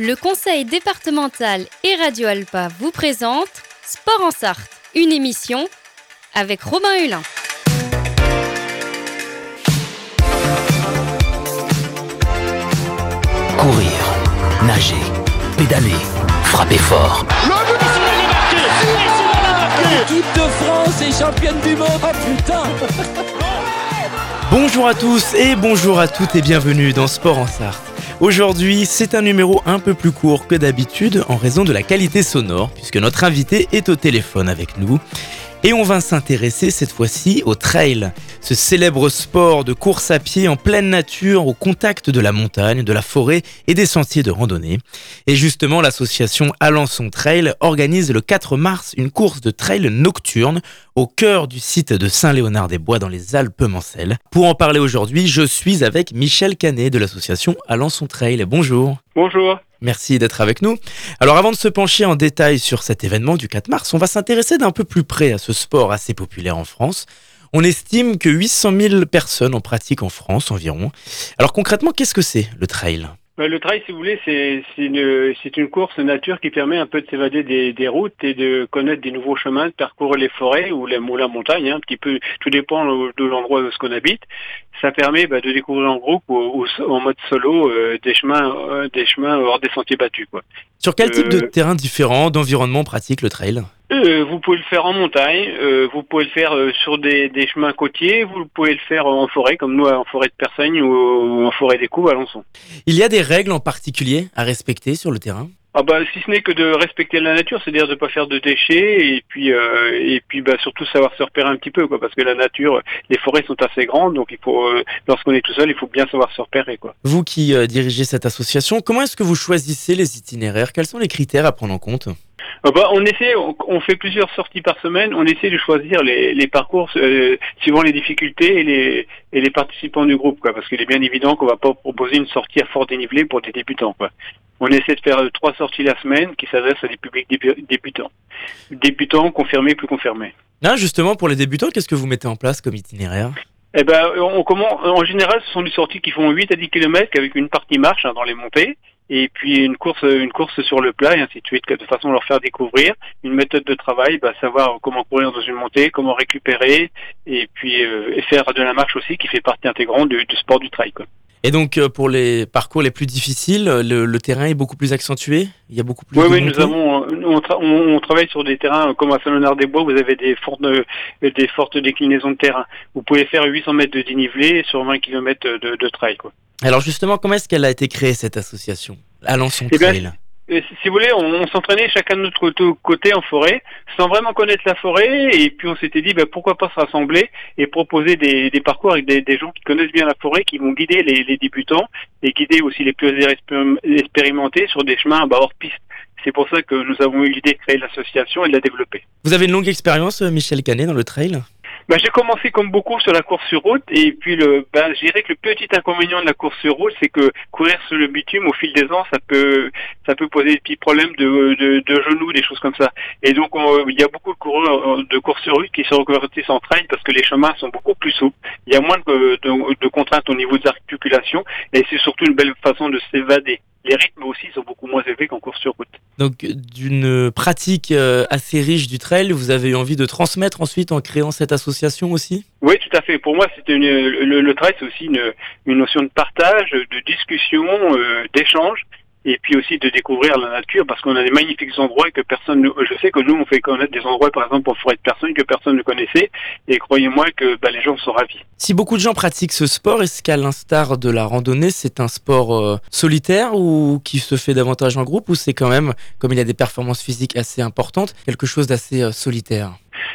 Le conseil départemental et Radio Alpa vous présente Sport en Sarthe, une émission avec Robin Hulin. Courir, nager, pédaler, frapper fort. L'équipe de France est championne du monde. Oh putain Bonjour à tous et bonjour à toutes et bienvenue dans Sport en Sarthe. Aujourd'hui, c'est un numéro un peu plus court que d'habitude en raison de la qualité sonore, puisque notre invité est au téléphone avec nous. Et on va s'intéresser cette fois-ci au trail, ce célèbre sport de course à pied en pleine nature, au contact de la montagne, de la forêt et des sentiers de randonnée. Et justement, l'association Alençon Trail organise le 4 mars une course de trail nocturne au cœur du site de Saint-Léonard-des-Bois dans les Alpes-Mancelles. Pour en parler aujourd'hui, je suis avec Michel Canet de l'association Alençon Trail. Bonjour. Bonjour. Merci d'être avec nous. Alors avant de se pencher en détail sur cet événement du 4 mars, on va s'intéresser d'un peu plus près à ce sport assez populaire en France. On estime que 800 000 personnes en pratiquent en France environ. Alors concrètement, qu'est-ce que c'est le trail? Bah, le trail, si vous voulez, c'est une, course nature qui permet un peu de s'évader des, des, routes et de connaître des nouveaux chemins, de parcourir les forêts ou, les, ou la montagne, hein, un petit peu, tout dépend de l'endroit où ce qu'on habite. Ça permet bah, de découvrir en groupe ou, en mode solo euh, des chemins, euh, des chemins hors des sentiers battus. Quoi. Sur quel type de euh, terrain différent, d'environnement pratique le trail? Vous pouvez le faire en montagne, vous pouvez le faire sur des, chemins côtiers, vous pouvez le faire en forêt, comme nous en forêt de Persagne ou en forêt des Coups à Alençon. Il y a des règles en particulier à respecter sur le terrain? Ah bah, si ce n'est que de respecter la nature, c'est-à-dire de ne pas faire de déchets et puis et puis bah, surtout savoir se repérer un petit peu quoi, parce que la nature, les forêts sont assez grandes, donc il faut lorsqu'on est tout seul, il faut bien savoir se repérer quoi. Vous qui dirigez cette association, comment est-ce que vous choisissez les itinéraires? Quels sont les critères à prendre en compte? Bah, on essaie, on, fait plusieurs sorties par semaine. On essaie de choisir les, parcours euh, suivant les difficultés et les, et les participants du groupe, quoi. Parce qu'il est bien évident qu'on va pas proposer une sortie à fort dénivelé pour des débutants, quoi. On essaie de faire euh, trois sorties la semaine qui s'adressent à des publics débutants, débutants confirmés, plus confirmés. Là, justement, pour les débutants, qu'est-ce que vous mettez en place comme itinéraire? Eh ben, on, comment, en général, ce sont des sorties qui font 8 à 10 km avec une partie marche hein, dans les montées et puis une course une course sur le plat et ainsi de suite, de façon à leur faire découvrir une méthode de travail, bah, savoir comment courir dans une montée, comment récupérer et puis euh, faire de la marche aussi qui fait partie intégrante du, sport du trail. Et donc euh, pour les parcours les plus difficiles, le, terrain est beaucoup plus accentué? Il y a beaucoup plus. Oui, oui, nous avons, on, travaille sur des terrains comme à Saint-Léonard-des-Bois. Vous avez des fortes, des fortes déclinaisons de terrain. Vous pouvez faire 800 mètres de dénivelé sur 20 km de, de trail, quoi. Alors justement, comment est-ce qu'elle a été créée cette association? Alençon eh Trail si vous voulez, on, s'entraînait chacun de notre côté en forêt, sans vraiment connaître la forêt, et puis on s'était dit ben, pourquoi pas se rassembler et proposer des, parcours avec des, gens qui connaissent bien la forêt, qui vont guider les, débutants et guider aussi les plus expérimentés sur des chemins bas hors piste. C'est pour ça que nous avons eu l'idée de créer l'association et de la développer. Vous avez une longue expérience, euh, Michel Canet, dans le trail? Bah, j'ai commencé comme beaucoup sur la course sur route et puis le, ben, je dirais que le petit inconvénient de la course sur route, c'est que courir sur le bitume au fil des ans, ça peut, ça peut poser des petits problèmes de, de, de genoux, des choses comme ça. Et donc il y a beaucoup de coureurs euh, de course sur route qui se reconvertissent en trail parce que les chemins sont beaucoup plus souples. Il y a moins de, de, de contraintes au niveau des articulations et c'est surtout une belle façon de s'évader les rythmes aussi sont beaucoup moins élevés qu'en course sur route. Donc d'une pratique euh, assez riche du trail, vous avez eu envie de transmettre ensuite en créant cette association aussi? Oui, tout à fait. Pour moi, c'était le, le, trail, c'est aussi une, une, notion de partage, de discussion, euh, d'échange et puis aussi de découvrir la nature parce qu'on a des magnifiques endroits que personne je sais que nous on fait connaître des endroits par exemple pour forêt de personnes que personne ne connaissait et croyez-moi que bah, les gens sont ravis. Si beaucoup de gens pratiquent ce sport, est-ce qu'à l'instar de la randonnée, c'est un sport euh, solitaire ou qui se fait davantage en groupe ou c'est quand même comme il y a des performances physiques assez importantes, quelque chose d'assez euh, solitaire?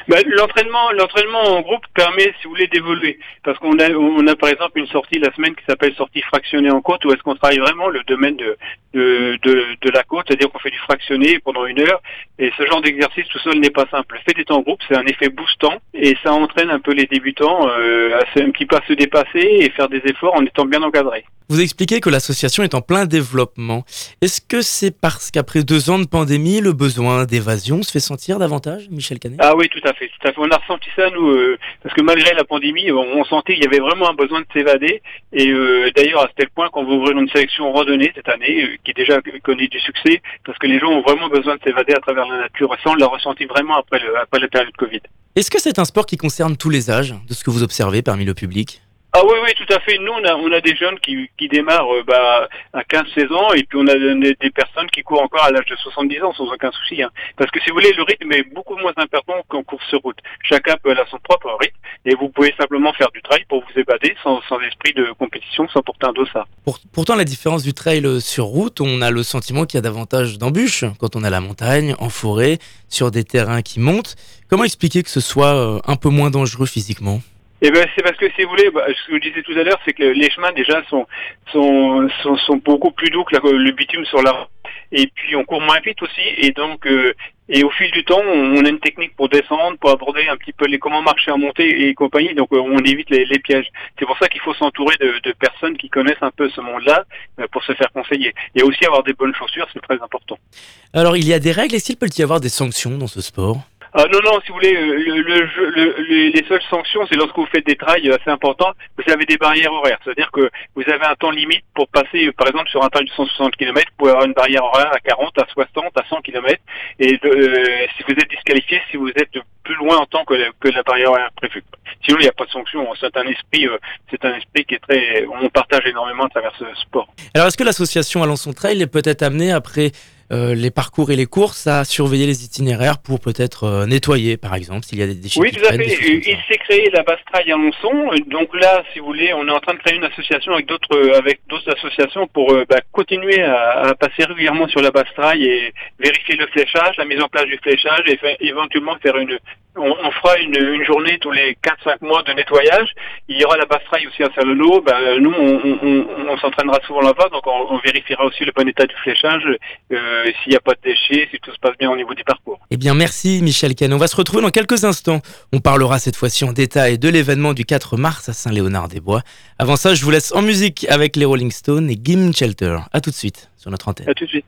Bah, l'entraînement, l'entraînement en groupe permet, si vous voulez, d'évoluer. Parce qu'on a, on a par exemple une sortie la semaine qui s'appelle sortie fractionnée en côte, où est-ce qu'on travaille vraiment le domaine de, de, de, la côte, c'est-à-dire qu'on fait du fractionné pendant une heure. Et ce genre d'exercice tout seul n'est pas simple. Le fait d'être en groupe, c'est un effet boostant et ça entraîne un peu les débutants euh, à un petit peu à se dépasser et faire des efforts en étant bien encadrés. Vous expliquez que l'association est en plein développement. Est-ce que c'est parce qu'après deux ans de pandémie, le besoin d'évasion se fait sentir davantage, Michel Canet? Ah oui, tout à fait, tout à fait. On a ressenti ça nous, euh, parce que malgré la pandémie, on, on sentait qu'il y avait vraiment un besoin de s'évader. Et euh, d'ailleurs, à tel point qu'on va ouvrir une sélection randonnée cette année, euh, qui déjà connaît du succès, parce que les gens ont vraiment besoin de s'évader à travers la nature. Ça, on l'a ressenti vraiment après, le, après la période Covid. Est-ce que c'est un sport qui concerne tous les âges, de ce que vous observez parmi le public? Ah oui, oui, tout à fait. Nous, on a, on a des jeunes qui, qui démarrent euh, bah, à 15-16 ans, et puis on a des, des personnes qui courent encore à l'âge de 70 ans sans aucun souci. Hein. Parce que si vous voulez, le rythme est beaucoup moins important qu'en course sur route. Chacun peut aller à son propre rythme, et vous pouvez simplement faire du trail pour vous évader sans, sans esprit de compétition, sans porter un dossard. Pour- Pourtant, la différence du trail euh, sur route, on a le sentiment qu'il y a davantage d'embûches quand on est à la montagne, en forêt, sur des terrains qui montent. Comment expliquer que ce soit euh, un peu moins dangereux physiquement? Eh ben, c'est parce que si vous voulez, bah, ce que je disais tout à l'heure, c'est que les chemins déjà sont sont, sont, sont beaucoup plus doux que le bitume sur la route. Et puis on court moins vite aussi, et donc euh, et au fil du temps, on, on a une technique pour descendre, pour aborder un petit peu les comment marcher en montée et compagnie. Donc euh, on évite les, les pièges. C'est pour ça qu'il faut s'entourer de, de personnes qui connaissent un peu ce monde-là euh, pour se faire conseiller. Et aussi avoir des bonnes chaussures, c'est très important. Alors, il y a des règles, est-ce qu'il peut y avoir des sanctions dans ce sport? Ah non, non, si vous voulez, euh, le, le le- le- les seules sanctions, c'est lorsque vous faites des trails assez importants, vous avez des barrières horaires. C'est-à-dire que vous avez un temps limite pour passer, euh, par exemple, sur un trail de 160 km, vous pouvez avoir une barrière horaire à 40, à 60, à 100 km. Et euh, si vous êtes disqualifié, si vous êtes plus loin en temps que, la- que la barrière horaire prévue. Sinon, il n'y a pas de sanction. C'est un esprit, euh, c'est un esprit qui est très, on partage énormément à travers ce sport. Alors, est-ce que l'association Alençon Trail est peut-être amenée, après euh, les parcours et les courses, à surveiller les itinéraires pour peut-être euh, nettoyer, par exemple, s'il y a des déchets Oui, tout à fait. Il s'est créé la Bastraille à Lonçon. Donc là, si vous voulez, on est en train de créer une association avec d'autres euh, avec d'autres associations pour euh, bah, continuer à, à passer régulièrement sur la Bastraille et vérifier le fléchage, la mise en place du fléchage et éventuellement faire une on, on fera une, une journée tous les 4-5 mois de nettoyage. Il y aura la Bastraille aussi à Salolo. Bah, nous, on, on, on- s'entraînera souvent là-bas, donc on, on vérifiera aussi le bon état du fléchage, euh, s'il n'y a pas de déchets, si tout se passe bien au niveau du parcours. Eh bien, merci Michel Canet. On va se retrouver dans quelques instants. On parlera cette fois-ci en détail de l'événement du 4 mars à Saint-Léonard-des-Bois. Avant ça, je vous laisse en musique avec les Rolling Stones et Gim Shelter. À tout de suite sur notre antenne. À tout de suite.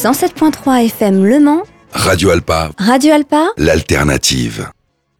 107.3 FM Le Mans, Radio Alpa, Radio Alpa, l'alternative.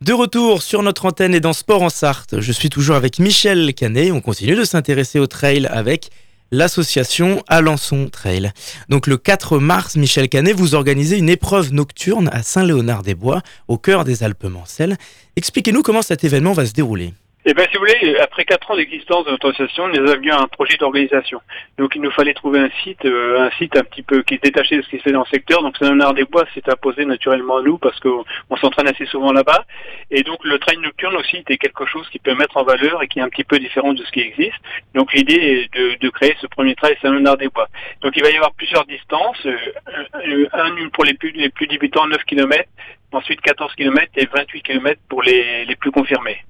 De retour sur notre antenne et dans Sport en Sarthe, je suis toujours avec Michel Canet. On continue de s'intéresser au trail avec l'association Alençon Trail. Donc le 4 mars, Michel Canet, vous organisez une épreuve nocturne à Saint-Léonard-des-Bois, au cœur des Alpes-Mancelles. Expliquez-nous comment cet événement va se dérouler. Eh bien, si vous voulez, après quatre ans d'existence de notre association, nous avions un projet d'organisation. Donc, il nous fallait trouver un site, euh, un site un petit peu qui est détaché de ce qui se fait dans le secteur. Donc, Saint-Léonard-des-Bois s'est imposé naturellement à nous parce qu'on s'entraîne assez souvent là-bas. Et donc, le trail nocturne aussi était quelque chose qui peut mettre en valeur et qui est un petit peu différent de ce qui existe. Donc, l'idée est de, de, créer ce premier trail Saint-Léonard-des-Bois. Donc, il va y avoir plusieurs distances. Euh, un pour les plus, les plus débutants, 9 km. Ensuite, 14 km et 28 km pour les, les plus confirmés.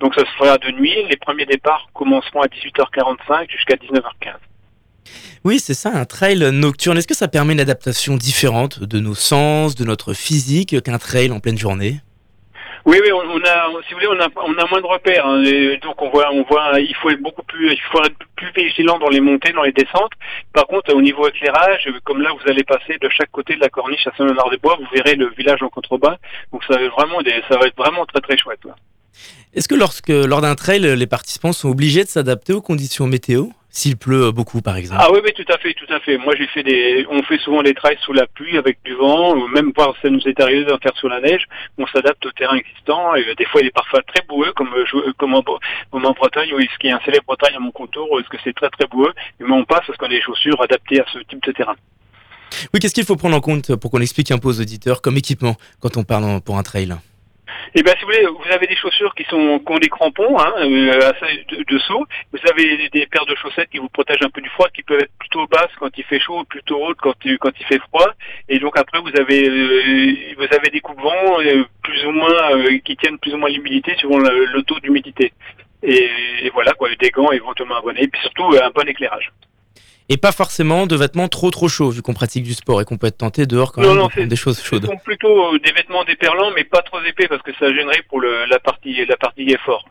Donc ça se fera de nuit. Les premiers départs commenceront à 18h45 jusqu'à 19h15. Oui, c'est ça, un trail nocturne. Est-ce que ça permet une adaptation différente de nos sens, de notre physique qu'un trail en pleine journée? Oui, oui, on a, si vous voulez, on a, on a moins de repères. Hein, donc on voit, on voit, il faut être beaucoup plus, il faut être plus vigilant dans les montées, dans les descentes. Par contre, au niveau éclairage, comme là, vous allez passer de chaque côté de la corniche à Saint-Léonard-des-Bois, vous verrez le village en contrebas. Donc ça va être vraiment, des, ça va être vraiment très très chouette. Est-ce que lorsque, lors d'un trail, les participants sont obligés de s'adapter aux conditions météo? S'il pleut beaucoup, par exemple? Ah oui, oui, tout à fait, tout à fait. Moi, j'ai fait des, on fait souvent des trails sous la pluie avec du vent, ou même voir ça nous est arrivé d'en faire sous la neige. On s'adapte au terrain existant. Et des fois, il est parfois très boueux, comme comme en, en Bretagne, où ce qui est un célèbre trail à mon contour, est-ce que c'est très très boueux. Mais on passe parce qu'on a des chaussures adaptées à ce type de terrain. Oui, qu'est-ce qu'il faut prendre en compte pour qu'on explique un peu aux auditeurs comme équipement quand on parle pour un trail? Eh bien, si vous voulez, vous avez des chaussures qui sont qui ont des crampons hein, euh, de, saut. Vous avez des, paires de chaussettes qui vous protègent un peu du froid, qui peuvent être plutôt basses quand il fait chaud, plutôt hautes quand quand il fait froid. Et donc après, vous avez euh, vous avez des coups de vent euh, plus ou moins qui tiennent plus ou moins l'humidité suivant le, taux d'humidité. Et, et, voilà quoi, des gants éventuellement abonnés, et puis surtout un bon éclairage et pas forcément de vêtements trop trop chauds vu qu'on pratique du sport et qu'on peut être tenté dehors quand même des choses chaudes. Ce sont plutôt euh, des vêtements déperlants mais pas trop épais parce que ça gênerait pour le, la partie la partie effort.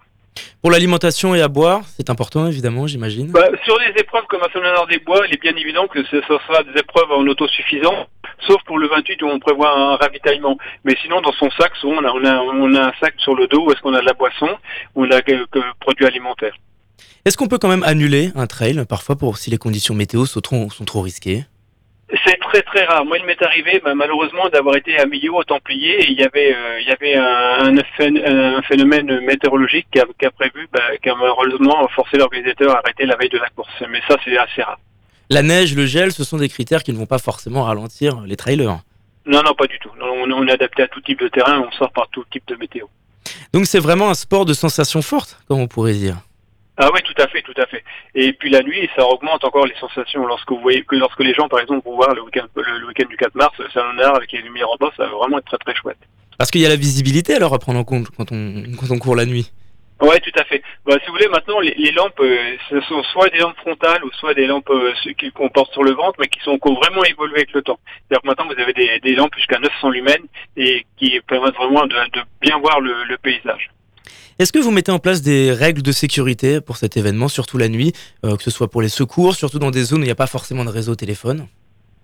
Pour l'alimentation et à boire, c'est important évidemment, j'imagine. Bah, sur des épreuves comme à des Bois, il est bien évident que ce, sera des épreuves en autosuffisance, sauf pour le 28 où on prévoit un ravitaillement. Mais sinon, dans son sac, on a, on a, on a un sac sur le dos où est-ce qu'on a de la boisson, où on a quelques produits alimentaires. Est-ce qu'on peut quand même annuler un trail parfois pour si les conditions météo sont trop, sont trop risquées? C'est très très rare. Moi, il m'est arrivé bah, malheureusement d'avoir été à milieu au Templier et il y avait euh, il y avait un, un, phénomène météorologique qui a, qui a prévu, bah, qui a malheureusement forcé l'organisateur à arrêter la veille de la course. Mais ça, c'est assez rare. La neige, le gel, ce sont des critères qui ne vont pas forcément ralentir les trailers. Non, non, pas du tout. On, on est adapté à tout type de terrain, on sort par tout type de météo. Donc c'est vraiment un sport de sensation forte, comme on pourrait dire? Ah oui, tout à fait, tout à fait. Et puis la nuit, ça augmente encore les sensations. Lorsque vous voyez que lorsque les gens, par exemple, vont voir le week-end le, week du 4 mars, Saint-Léonard avec les lumières en bas, ça va vraiment être très très chouette. Parce qu'il y a la visibilité alors à prendre en compte quand on, quand on court la nuit. Ouais, tout à fait. Bah, si vous voulez, maintenant, les, lampes, euh, ce sont soit des lampes frontales ou soit des lampes euh, qu'on porte sur le ventre, mais qui sont qui ont vraiment évolué avec le temps. C'est-à-dire que maintenant, vous avez des, des lampes jusqu'à 900 lumens et qui permettent vraiment de, de bien voir le, le paysage. Est-ce que vous mettez en place des règles de sécurité pour cet événement, surtout la nuit, euh, que ce soit pour les secours, surtout dans des zones où il n'y a pas forcément de réseau téléphone?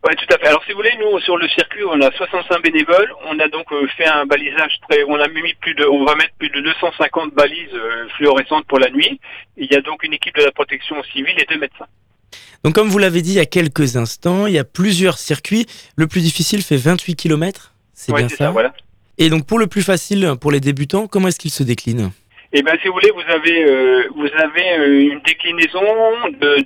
Oui, tout à fait. Alors, si vous voulez, nous, sur le circuit, on a 65 bénévoles. On a donc euh, fait un balisage très, on a mis plus de, on va mettre plus de 250 balises euh, fluorescentes pour la nuit. Il y a donc une équipe de la protection civile et deux médecins. Donc, comme vous l'avez dit il y a quelques instants, il y a plusieurs circuits. Le plus difficile fait 28 km. C'est bien ça? ça voilà. Et donc, pour le plus facile, pour les débutants, comment est-ce qu'il se décline eh bien, si vous voulez, vous avez euh, vous avez euh, une déclinaison de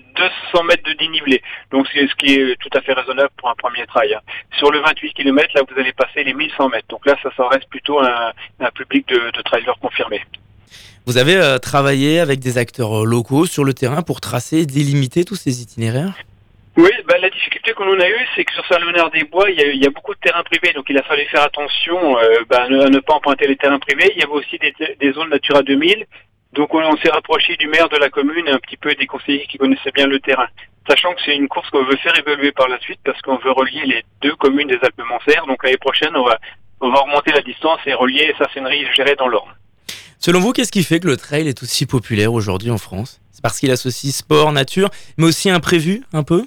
200 mètres de dénivelé. Donc, c'est ce qui est tout à fait raisonnable pour un premier trail. Hein. Sur le 28 km, là, vous allez passer les 1100 mètres. Donc là, ça, ça reste plutôt un, un public de, de trailers confirmés. Vous avez euh, travaillé avec des acteurs locaux sur le terrain pour tracer, délimiter tous ces itinéraires? Oui, bah, la difficulté qu'on a eue, c'est que sur Saint-Léonard-des-Bois, il, y, a, beaucoup de terrains privés, donc il a fallu faire attention euh, bah, à, ne, pas emprunter les terrains privés. Il y avait aussi des, des zones Natura 2000, donc on, s'est rapproché du maire de la commune et un petit peu des conseillers qui connaissaient bien le terrain. Sachant que c'est une course qu'on veut faire évoluer par la suite parce qu'on veut relier les deux communes des Alpes-Mancères. Donc l'année prochaine, on va, on va remonter la distance et relier Sassennerie et Gérer dans l'Orne. Selon vous, qu'est-ce qui fait que le trail est aussi populaire aujourd'hui en France? C'est parce qu'il associe sport, nature, mais aussi imprévu un peu?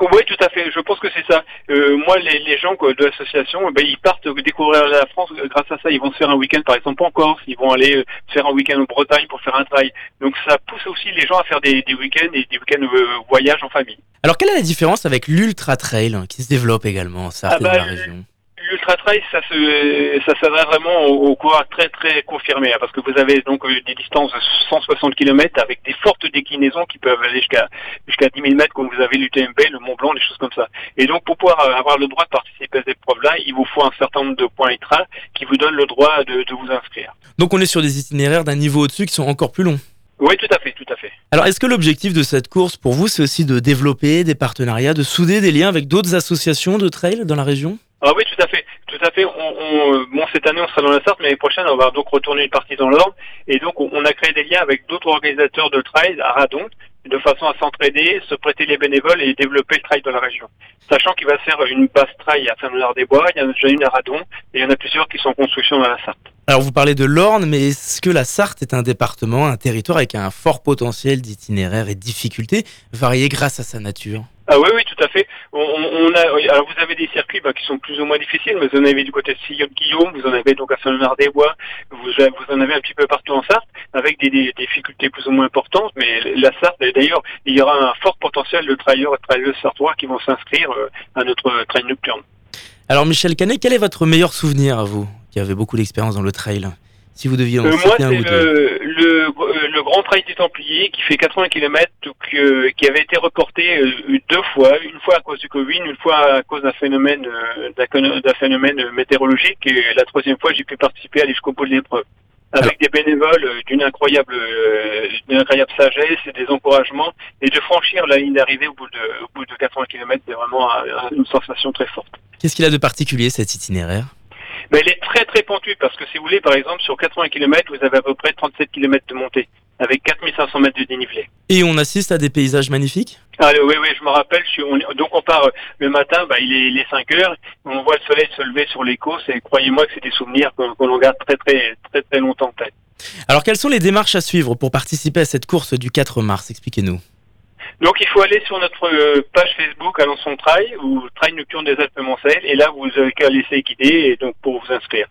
Oui, tout à fait. Je pense que c'est ça. Euh, moi, les, les gens quoi, de l'association, ben, ils partent découvrir la France grâce à ça. Ils vont se faire un week-end, par exemple, en Corse. Ils vont aller euh, faire un week-end en Bretagne pour faire un trail. Donc, ça pousse aussi les gens à faire des, des week-ends et des week-ends euh, voyages en famille. Alors, quelle est la différence avec l'Ultra Trail hein, qui se développe également en Sarthe Ah bah, la région? L'ultra trail, ça se, ça s'adresse vraiment aux, aux coureurs très très confirmés, hein, parce que vous avez donc euh, des distances de 160 km avec des fortes déclinaisons qui peuvent aller jusqu'à jusqu'à 10 000 mètres, comme vous avez l'UTMB, le Mont Blanc, des choses comme ça. Et donc pour pouvoir euh, avoir le droit de participer à cette épreuve-là, il vous faut un certain nombre de points ITRA qui vous donnent le droit de, de vous inscrire. Donc, on est sur des itinéraires d'un niveau au-dessus qui sont encore plus longs. Oui, tout à fait, tout à fait. Alors, est-ce que l'objectif de cette course pour vous, c'est aussi de développer des partenariats, de souder des liens avec d'autres associations de trail dans la région? Ah oui, tout à fait, tout à fait. Euh, bon, cette année, on sera dans la Sarthe, mais l'année prochaine, on va donc retourner une partie dans l'Orne. Et donc, on, a créé des liens avec d'autres organisateurs de trail à Radon, de façon à s'entraider, se prêter les bénévoles et développer le trail dans la région. Sachant qu'il va se faire une base trail à Saint-Léonard-des-Bois, il y en a déjà une à Radon, et il y en a plusieurs qui sont en construction dans la Sarthe. Alors, vous parlez de l'Orne, mais est-ce que la Sarthe est un département, un territoire avec un fort potentiel d'itinéraires et de difficultés, variés grâce à sa nature? Ah oui, oui, tout à fait. On, a, oui, alors vous avez des circuits bah, qui sont plus ou moins difficiles, mais vous en avez du côté de Sillon-Guillaume, vous en avez donc à Saint-Léonard-des-Bois, vous, vous en avez un petit peu partout en Sarthe, avec des, des difficultés plus ou moins importantes, mais la Sarthe, d'ailleurs, il y aura un fort potentiel de trailleurs et trailleuses sartois qui vont s'inscrire euh, à notre euh, trail nocturne. Alors, Michel Canet, quel est votre meilleur souvenir à vous, qui avez beaucoup d'expérience dans le trail Si vous deviez en Euh, moi, un c'est ou deux? le, le, euh, le Grand Trail des Templiers qui fait 80 km, qui avait été reporté euh, deux fois, une fois à cause du Covid, une fois à cause d'un phénomène, euh, d'un phénomène météorologique, et la troisième fois, j'ai pu participer à aller jusqu'au. Avec des bénévoles euh, d'une incroyable, euh, d'une incroyable sagesse et des encouragements, et de franchir la ligne d'arrivée au bout de, au bout de 80 km, c'est vraiment un- une sensation très forte. Qu'est-ce qu'il a de particulier cet itinéraire? Mais elle est très très pentue parce que si vous voulez, par exemple, sur 80 km, vous avez à peu près 37 km de montée avec 4500 mètres de dénivelé. Et on assiste à des paysages magnifiques? Ah, oui, oui, je me rappelle. Je suis, on est- donc on part euh, le matin, bah, il est les 5 heures, on voit le soleil se lever sur les côtes et croyez-moi que c'est des souvenirs qu'on qu'on garde très très très très longtemps en tête. Alors, quelles sont les démarches à suivre pour participer à cette course du 4 mars? Expliquez-nous. Donc il faut aller sur notre euh, page Facebook Alençon Trail ou Trail Nocturne des Alpes-Mancelles et là vous avez qu'à laisser guider et donc pour vous inscrire.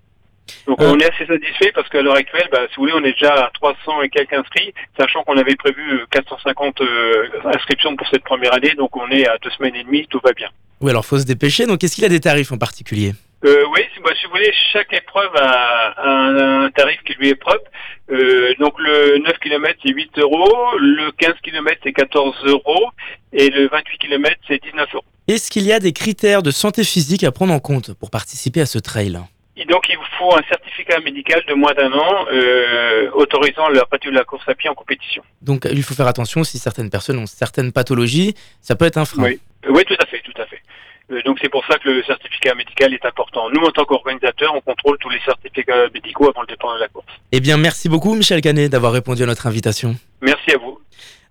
Donc Euh. on est assez satisfait parce qu'à l'heure actuelle, bah, si vous voulez, on est déjà à 300 et quelques inscrits, sachant qu'on avait prévu euh, 450 euh, inscriptions pour cette première année, donc on est à deux semaines et demie, tout va bien. Oui, alors faut se dépêcher. Donc, est-ce qu'il a des tarifs en particulier? Euh, oui, si, bah, si vous voulez, chaque épreuve a un, un tarif qui lui est propre. Euh, donc le 9 km c'est 8 euros, le 15 km c'est 14 euros et le 28 km c'est 19 euros. Est-ce qu'il y a des critères de santé physique à prendre en compte pour participer à ce trail? Et donc il vous faut un certificat médical de moins d'un an euh, autorisant la pratique de la course à pied en compétition. Donc, il faut faire attention si certaines personnes ont certaines pathologies, ça peut être un frein. Oui. Oui, tout à fait, tout à fait. Euh, donc c'est pour ça que le certificat médical est important. Nous, en tant qu'organisateurs, on contrôle tous les certificats médicaux avant le départ de la course. Eh bien, merci beaucoup, Michel Canet, d'avoir répondu à notre invitation. Merci à vous.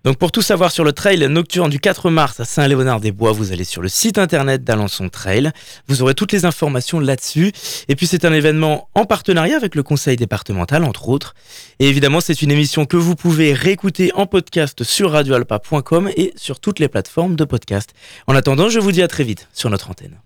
Donc, pour tout savoir sur le trail nocturne du 4 mars à Saint-Léonard-des-Bois, vous allez sur le site internet d'Alençon Trail. Vous aurez toutes les informations là-dessus. Et puis, c'est un événement en partenariat avec le conseil départemental, entre autres. Et évidemment, c'est une émission que vous pouvez réécouter en podcast sur radioalpa.com et sur toutes les plateformes de podcast. En attendant, je vous dis à très vite sur notre antenne.